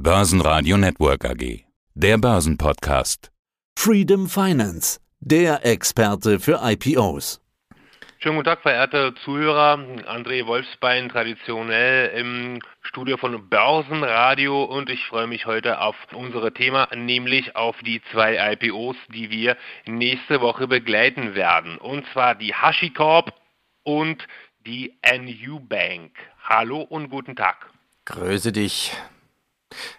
Börsenradio Network AG. Der Börsenpodcast. Freedom Finance, der Experte für IPOs. Schönen guten Tag, verehrte Zuhörer. André Wolfsbein, traditionell im Studio von Börsenradio und ich freue mich heute auf unsere Thema, nämlich auf die zwei IPOs, die wir nächste Woche begleiten werden. Und zwar die HashiCorp und die NU Bank. Hallo und guten Tag. Grüße dich.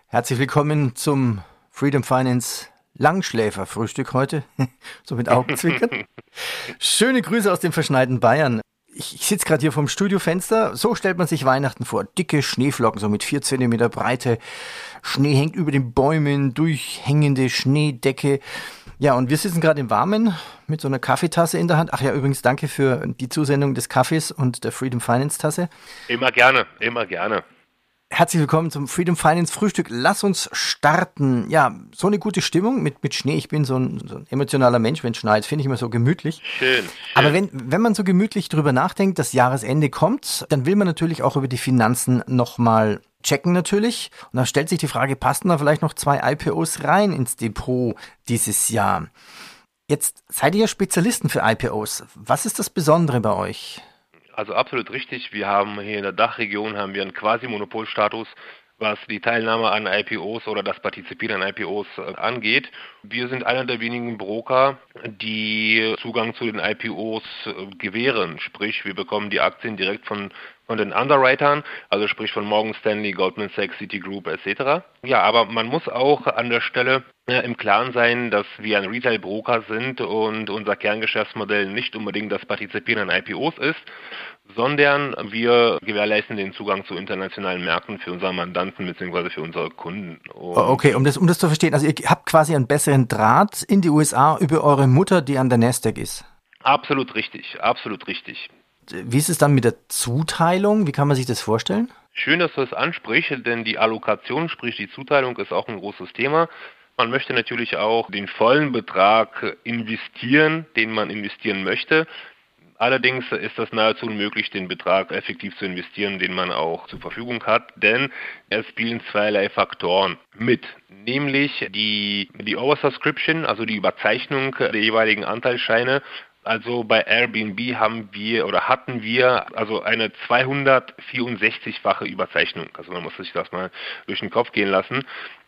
Herzlich willkommen zum Freedom Finance Langschläfer-Frühstück heute, so mit Augenzwinkern. Schöne Grüße aus dem verschneiten Bayern. Ich, ich sitze gerade hier vom Studiofenster. So stellt man sich Weihnachten vor. Dicke Schneeflocken, so mit vier Zentimeter Breite. Schnee hängt über den Bäumen, durchhängende Schneedecke. Ja, und wir sitzen gerade im Warmen mit so einer Kaffeetasse in der Hand. Ach ja, übrigens danke für die Zusendung des Kaffees und der Freedom Finance Tasse. Immer gerne, immer gerne. Herzlich willkommen zum Freedom Finance Frühstück. Lass uns starten. Ja, so eine gute Stimmung mit, mit Schnee. Ich bin so ein, so ein emotionaler Mensch, wenn es schneit, finde ich immer so gemütlich. Schön. Aber wenn, wenn man so gemütlich drüber nachdenkt, das Jahresende kommt, dann will man natürlich auch über die Finanzen nochmal checken natürlich. Und dann stellt sich die Frage, passen da vielleicht noch zwei IPOs rein ins Depot dieses Jahr? Jetzt seid ihr ja Spezialisten für IPOs. Was ist das Besondere bei euch? Also absolut richtig. Wir haben hier in der Dachregion haben wir einen Quasi-Monopolstatus, was die Teilnahme an IPOs oder das Partizipieren an IPOs äh, angeht. Wir sind einer der wenigen Broker, die Zugang zu den IPOs äh, gewähren. Sprich, wir bekommen die Aktien direkt von von den Underwritern, also sprich von Morgan Stanley, Goldman Sachs, Citigroup etc. Ja, aber man muss auch an der Stelle ja, im Klaren sein, dass wir ein Retail-Broker sind und unser Kerngeschäftsmodell nicht unbedingt das Partizipieren an IPOs ist, sondern wir gewährleisten den Zugang zu internationalen Märkten für unsere Mandanten bzw. für unsere Kunden. Und okay, um das, um das zu verstehen, also ihr habt quasi einen besseren Draht in die USA über eure Mutter, die an der Nasdaq ist. Absolut richtig, absolut richtig wie ist es dann mit der Zuteilung? Wie kann man sich das vorstellen? Schön, dass du es ansprichst, denn die Allokation, sprich die Zuteilung, ist auch ein großes Thema. Man möchte natürlich auch den vollen Betrag investieren, den man investieren möchte. Allerdings ist das nahezu unmöglich, den Betrag effektiv zu investieren, den man auch zur Verfügung hat, denn es spielen zweierlei Faktoren mit, nämlich die, die Oversubscription, also die Überzeichnung der jeweiligen Anteilsscheine also bei Airbnb haben wir oder hatten wir also eine 264-fache Überzeichnung. Also man muss sich das mal durch den Kopf gehen lassen.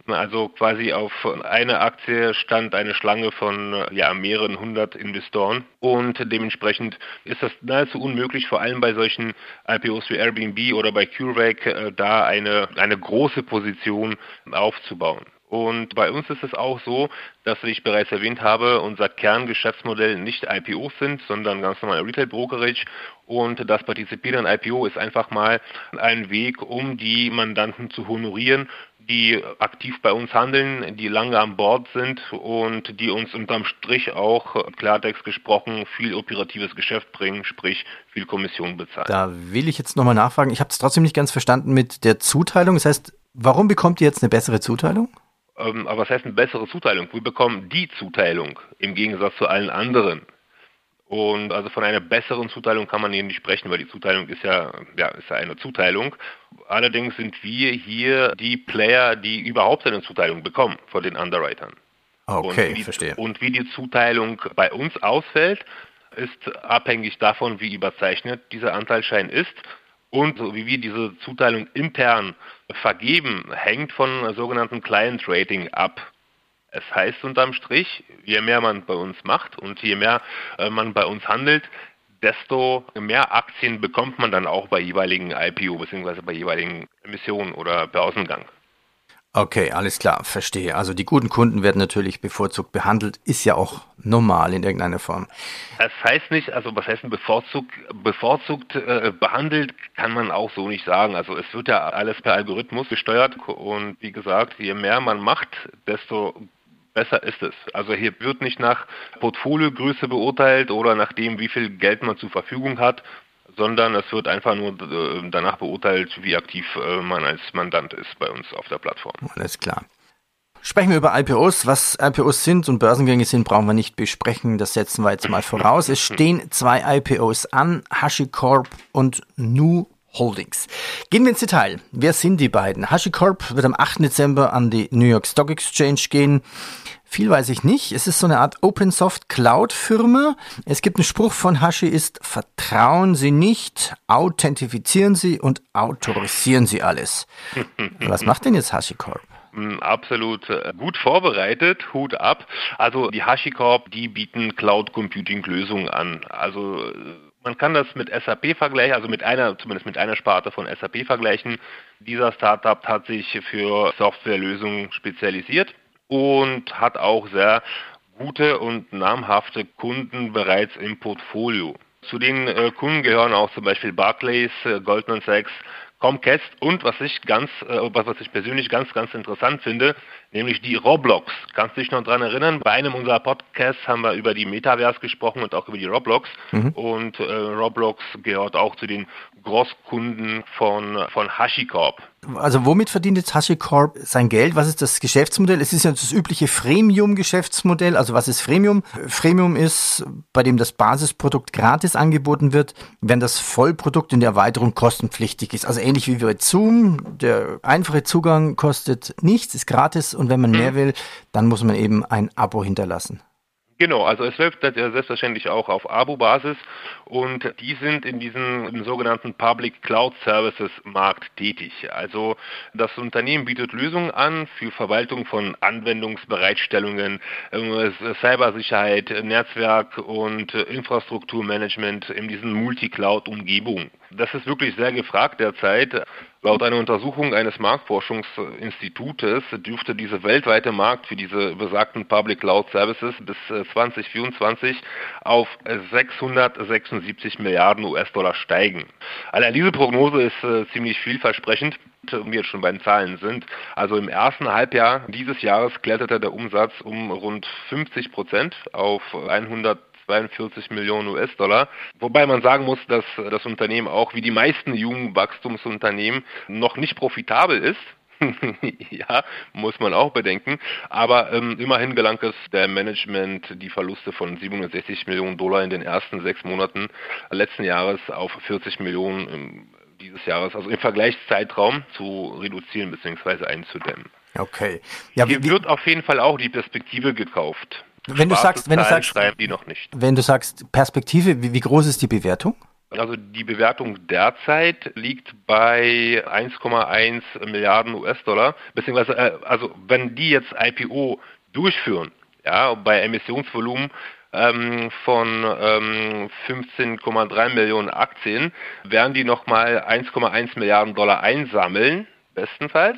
Also quasi auf eine Aktie stand eine Schlange von ja, mehreren hundert Investoren und dementsprechend ist das nahezu unmöglich, vor allem bei solchen IPOs wie Airbnb oder bei CureVac, äh, da eine, eine große Position aufzubauen. Und bei uns ist es auch so, dass, wie ich bereits erwähnt habe, unser Kerngeschäftsmodell nicht IPOs sind, sondern ganz normal Retail Brokerage. Und das Partizipieren an IPO ist einfach mal ein Weg, um die Mandanten zu honorieren, die aktiv bei uns handeln, die lange an Bord sind und die uns unterm Strich auch, Klartext gesprochen, viel operatives Geschäft bringen, sprich viel Kommission bezahlen. Da will ich jetzt nochmal nachfragen. Ich habe es trotzdem nicht ganz verstanden mit der Zuteilung. Das heißt, warum bekommt ihr jetzt eine bessere Zuteilung? Ähm, aber was heißt eine bessere Zuteilung? Wir bekommen die Zuteilung im Gegensatz zu allen anderen. Und also von einer besseren Zuteilung kann man hier nicht sprechen, weil die Zuteilung ist ja, ja, ist ja eine Zuteilung. Allerdings sind wir hier die Player, die überhaupt eine Zuteilung bekommen von den Underwritern. Okay, und wie, verstehe. Und wie die Zuteilung bei uns ausfällt, ist abhängig davon, wie überzeichnet dieser Anteilschein ist und wie wir diese Zuteilung intern vergeben, hängt von sogenannten Client Rating ab. Es heißt unterm Strich, je mehr man bei uns macht und je mehr äh, man bei uns handelt, desto mehr Aktien bekommt man dann auch bei jeweiligen IPO bzw. bei jeweiligen Emissionen oder Börsengang. Okay, alles klar, verstehe. Also die guten Kunden werden natürlich bevorzugt behandelt, ist ja auch normal in irgendeiner Form. Das heißt nicht, also was heißt bevorzugt, bevorzugt äh, behandelt, kann man auch so nicht sagen. Also es wird ja alles per Algorithmus gesteuert und wie gesagt, je mehr man macht, desto besser ist es. Also hier wird nicht nach Portfoliogröße beurteilt oder nach dem, wie viel Geld man zur Verfügung hat, sondern es wird einfach nur äh, danach beurteilt, wie aktiv äh, man als Mandant ist bei uns auf der Plattform. Alles klar. Sprechen wir über IPOs. Was IPOs sind und Börsengänge sind, brauchen wir nicht besprechen. Das setzen wir jetzt mal voraus. Es stehen zwei IPOs an, HashiCorp und New Holdings. Gehen wir ins Detail. Wer sind die beiden? HashiCorp wird am 8. Dezember an die New York Stock Exchange gehen. Viel weiß ich nicht. Es ist so eine Art Open Soft Cloud Firma. Es gibt einen Spruch von Hashi ist, vertrauen Sie nicht, authentifizieren Sie und autorisieren Sie alles. Was macht denn jetzt HashiCorp? Hm, absolut äh, gut vorbereitet, Hut ab. Also die HashiCorp, die bieten Cloud Computing Lösungen an. Also äh, man kann das mit SAP vergleichen, also mit einer, zumindest mit einer Sparte von SAP vergleichen. Dieser Startup hat sich für Softwarelösungen spezialisiert und hat auch sehr gute und namhafte Kunden bereits im Portfolio. Zu den äh, Kunden gehören auch zum Beispiel Barclays, äh, Goldman Sachs, Comcast und was ich ganz, äh, was ich persönlich ganz, ganz interessant finde, nämlich die Roblox. Kannst du dich noch daran erinnern? Bei einem unserer Podcasts haben wir über die Metaverse gesprochen und auch über die Roblox. Mhm. Und äh, Roblox gehört auch zu den Großkunden von, von HashiCorp. Also womit verdient jetzt HashiCorp sein Geld? Was ist das Geschäftsmodell? Es ist ja das übliche Freemium-Geschäftsmodell. Also was ist Freemium? Freemium ist, bei dem das Basisprodukt gratis angeboten wird, wenn das Vollprodukt in der Erweiterung kostenpflichtig ist. Also ähnlich wie bei Zoom. Der einfache Zugang kostet nichts, ist gratis und wenn man mehr mhm. will, dann muss man eben ein Abo hinterlassen. Genau, also es läuft selbstverständlich auch auf Abo-Basis und die sind in diesem sogenannten Public Cloud Services Markt tätig. Also das Unternehmen bietet Lösungen an für Verwaltung von Anwendungsbereitstellungen, ähm, Cybersicherheit, Netzwerk und Infrastrukturmanagement in diesen Multi-Cloud-Umgebungen. Das ist wirklich sehr gefragt derzeit. Laut einer Untersuchung eines Marktforschungsinstitutes dürfte dieser weltweite Markt für diese besagten Public Cloud Services bis 2024 äh, auf 676 Milliarden US-Dollar steigen. Allein diese Prognose ist äh, ziemlich vielversprechend wir jetzt schon bei den Zahlen sind. Also im ersten Halbjahr dieses Jahres kletterte der Umsatz um rund 50 Prozent auf 100 42 Millionen US-Dollar. Wobei man sagen muss, dass das Unternehmen auch wie die meisten jungen Wachstumsunternehmen noch nicht profitabel ist. ja, muss man auch bedenken. Aber ähm, immerhin gelang es der Management, die Verluste von 760 Millionen Dollar in den ersten sechs Monaten letzten Jahres auf 40 Millionen ähm, dieses Jahres, also im Vergleichszeitraum zu reduzieren bzw. einzudämmen. Okay. Ja, Hier wird auf jeden Fall auch die Perspektive gekauft. Wenn du sagst, wenn du sagst. Wenn du sagst Perspektive, wie, wie groß ist die Bewertung? Also die Bewertung derzeit liegt bei 1,1 Milliarden US-Dollar, beziehungsweise äh, also wenn die jetzt IPO durchführen, ja, bei Emissionsvolumen ähm, von ähm, 15,3 Millionen Aktien, werden die nochmal 1,1 Milliarden Dollar einsammeln, bestenfalls.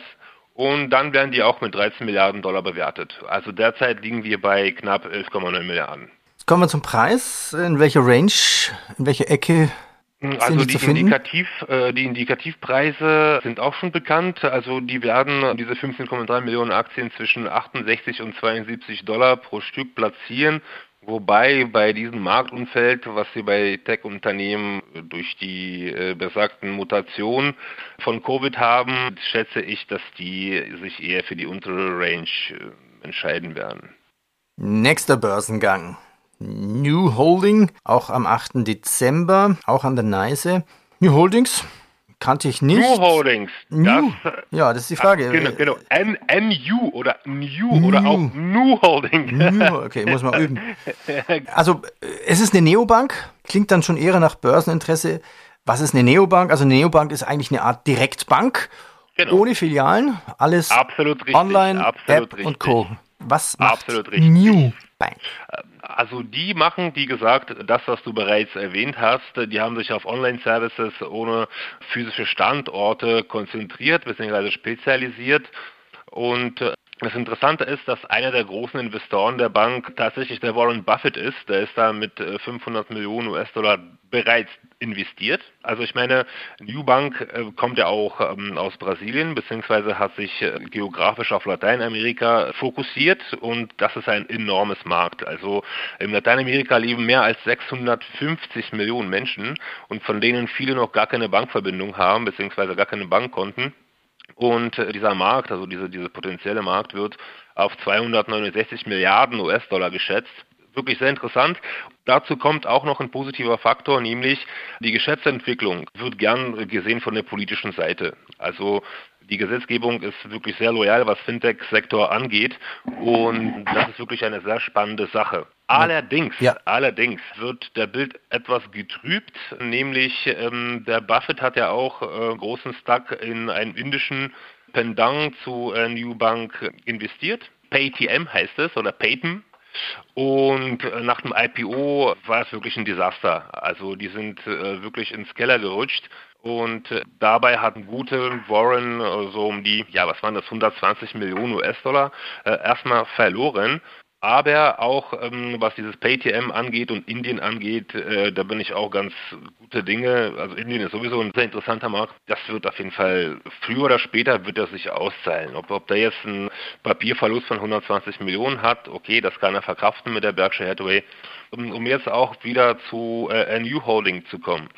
Und dann werden die auch mit 13 Milliarden Dollar bewertet. Also derzeit liegen wir bei knapp 11,9 Milliarden. Jetzt kommen wir zum Preis. In welcher Range, in welcher Ecke also die, Indikativ, äh, die Indikativpreise sind auch schon bekannt. Also die werden diese 15,3 Millionen Aktien zwischen 68 und 72 Dollar pro Stück platzieren. Wobei bei diesem Marktumfeld, was wir bei Tech-Unternehmen durch die äh, besagten Mutationen von Covid haben, schätze ich, dass die sich eher für die untere Range äh, entscheiden werden. Nächster Börsengang. New Holding, auch am 8. Dezember, auch an der Neise. New Holdings, kannte ich nicht. New Holdings. New, das, ja, das ist die Frage. Genau, genau. NU oder New, New, oder auch New Holding. New, okay, muss man üben. Also, es ist eine Neobank, klingt dann schon eher nach Börseninteresse. Was ist eine Neobank? Also, eine Neobank ist eigentlich eine Art Direktbank. Genau. Ohne Filialen, alles absolut online, absolut App richtig. und Co. Was macht absolut richtig. New Bank? Also die machen, wie gesagt, das, was du bereits erwähnt hast. Die haben sich auf Online-Services ohne physische Standorte konzentriert bzw. spezialisiert. Und äh, das Interessante ist, dass einer der großen Investoren der Bank tatsächlich der Warren Buffett ist. Der ist da mit 500 äh, Millionen US-Dollar bereits investiert. Also ich meine, New Bank äh, kommt ja auch ähm, aus Brasilien, beziehungsweise hat sich äh, geografisch auf Lateinamerika fokussiert und das ist ein enormes Markt. Also in Lateinamerika leben mehr als 650 Millionen Menschen und von denen viele noch gar keine Bankverbindung haben, beziehungsweise gar keine Bankkonten. Und äh, dieser Markt, also diese, diese potenzielle Markt, wird auf 269 Milliarden US-Dollar geschätzt. wirklich sehr interessant. Dazu kommt auch noch ein positiver Faktor, nämlich die Geschäftsentwicklung wird gern gesehen von der politischen Seite. Also die Gesetzgebung ist wirklich sehr loyal, was Fintech-Sektor angeht. Und das ist wirklich eine sehr spannende Sache. Allerdings, ja. allerdings wird der Bild etwas getrübt, nämlich ähm, der Buffett hat ja auch äh, großen Stack in einen indischen Pendant zu äh, New Bank investiert. PayTM heißt es oder Payton. Und äh, nach dem IPO war es wirklich ein Desaster. Also die sind äh, wirklich ins Keller gerutscht. Und äh, dabei hatten gute Warren äh, so um die, ja, was waren das, 120 Millionen US-Dollar äh, erstmal verloren. Aber auch ähm, was dieses PayTM angeht und Indien angeht, äh, da bin ich auch ganz gute Dinge. Also Indien ist sowieso ein sehr interessanter Markt. Das wird auf jeden Fall früher oder später wird er sich auszahlen. Ob, ob der jetzt einen Papierverlust von 120 Millionen hat, okay, das kann er verkraften mit der Berkshire Hathaway. Um, um jetzt auch wieder zu äh, NU Holding zu kommen.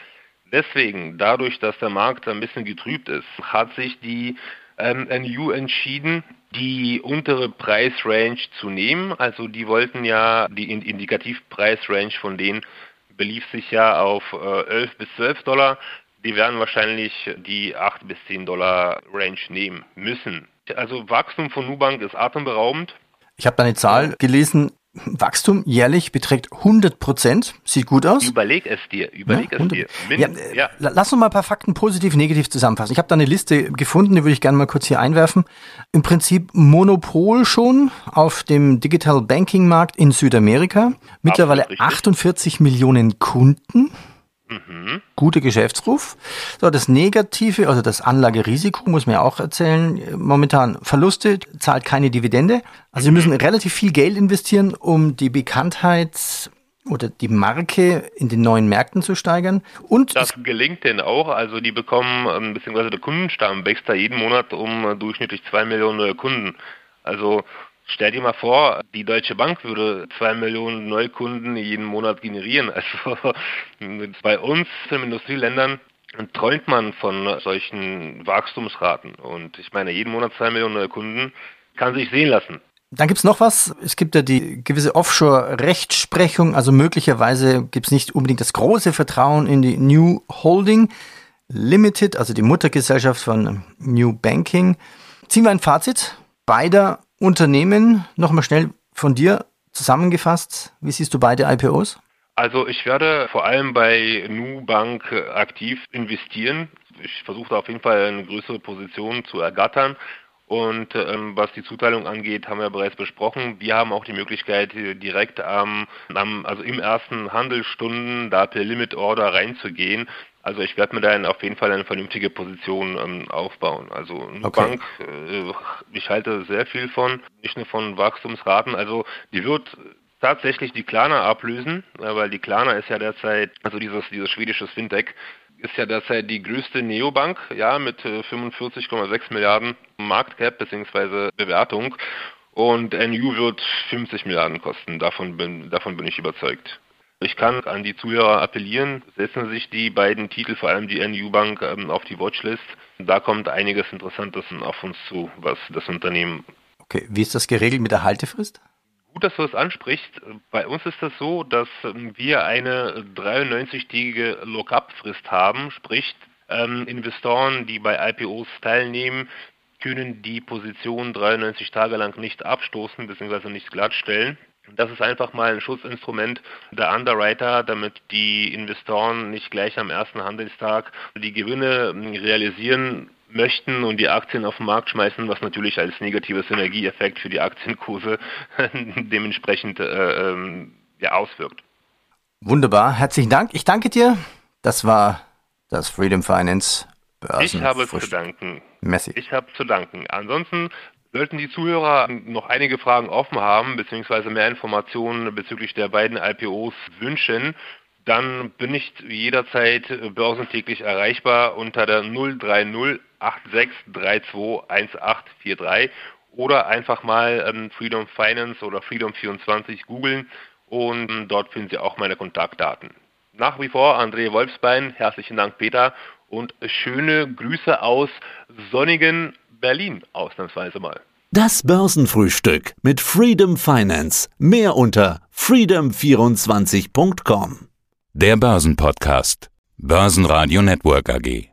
Deswegen, dadurch, dass der Markt ein bisschen getrübt ist, hat sich die ähm, NU entschieden, die untere Preisrange zu nehmen. Also die wollten ja, die Indikativpreisrange von denen belief sich ja auf äh, 11 bis 12 Dollar. Die werden wahrscheinlich die 8 bis 10 Dollar Range nehmen müssen. Also Wachstum von Nubank ist atemberaubend. Ich habe da eine Zahl gelesen, Wachstum jährlich beträgt 100 Prozent. Sieht gut aus. Überleg es dir. Überleg ja, es dir. Min ja, ja. Lass uns mal ein paar Fakten positiv, negativ zusammenfassen. Ich habe da eine Liste gefunden, die würde ich gerne mal kurz hier einwerfen. Im Prinzip Monopol schon auf dem Digital Banking Markt in Südamerika. Mittlerweile 48 Millionen Kunden. Mhm. Guter Geschäftsruf. So, das Negative, also das Anlagerisiko, muss man ja auch erzählen. Momentan Verluste, zahlt keine Dividende. Also, wir müssen relativ viel Geld investieren, um die Bekanntheit oder die Marke in den neuen Märkten zu steigern. Und das gelingt denn auch. Also die bekommen, ähm, beziehungsweise der Kundenstamm wächst da jeden Monat um äh, durchschnittlich zwei Millionen neue Kunden. Also Stell dir mal vor, die Deutsche Bank würde zwei Millionen Neukunden jeden Monat generieren. Also bei uns in Industrieländern träumt man von solchen Wachstumsraten. Und ich meine, jeden Monat zwei Millionen neue Kunden kann sich sehen lassen. Dann gibt es noch was. Es gibt ja die gewisse Offshore-Rechtsprechung. Also möglicherweise gibt es nicht unbedingt das große Vertrauen in die New Holding Limited, also die Muttergesellschaft von New Banking. Ziehen wir ein Fazit beider Unternehmen, nochmal schnell von dir zusammengefasst, wie siehst du beide IPOs? Also ich werde vor allem bei Nubank aktiv investieren. Ich versuche auf jeden Fall eine größere Position zu ergattern. Und ähm, was die Zuteilung angeht, haben wir bereits besprochen. Wir haben auch die Möglichkeit, direkt am, am also im ersten Handelsstunden da per Limit Order reinzugehen. Also ich werde mir da auf jeden Fall eine vernünftige Position ähm, aufbauen. Also eine okay. Bank, äh, ich halte sehr viel von, nicht nur von Wachstumsraten. Also die wird tatsächlich die Klarna ablösen, äh, weil die Klarna ist ja derzeit, also dieses, dieses schwedische Fintech, ist ja derzeit die größte Neobank, ja, mit äh, 45,6 Milliarden Marktcap bzw. Bewertung. Und NU wird 50 Milliarden kosten, davon bin, davon bin ich überzeugt. Ich kann an die Zuhörer appellieren, setzen sich die beiden Titel, vor allem die NU Bank, ähm, auf die Watchlist. Da kommt einiges Interessantes auf uns zu, was das Unternehmen. Okay, wie ist das geregelt mit der Haltefrist? Gut, dass du das ansprichst. Bei uns ist das so, dass ähm, wir eine 93-tägige Lock-up-Frist haben, sprich ähm, Investoren, die bei IPOs teilnehmen, können die Position 93 Tage lang nicht abstoßen bzw. nicht glattstellen. Das ist einfach mal ein Schutzinstrument der Underwriter, damit die Investoren nicht gleich am ersten Handelstag die Gewinne realisieren möchten und die Aktien auf den Markt schmeißen, was natürlich als negativer Synergieeffekt für die Aktienkurse dementsprechend äh, ähm, ja, auswirkt. Wunderbar, herzlichen Dank. Ich danke dir. Das war das Freedom Finance Börsen. Ich habe zu danken. Messi. Ich habe zu danken. Ansonsten Sollten die Zuhörer noch einige Fragen offen haben, beziehungsweise mehr Informationen bezüglich der beiden IPOs wünschen, dann bin ich jederzeit börsentäglich erreichbar unter der 030 86321843 oder einfach mal ähm, Freedom Finance oder Freedom24 googeln und dort finden Sie auch meine Kontaktdaten. Nach wie vor André Wolfsbein, herzlichen Dank Peter und schöne Grüße aus sonnigen Berlin ausnahmsweise mal. Das Börsenfrühstück mit Freedom Finance. Mehr unter freedom24.com. Der Börsenpodcast. Börsenradio Network AG.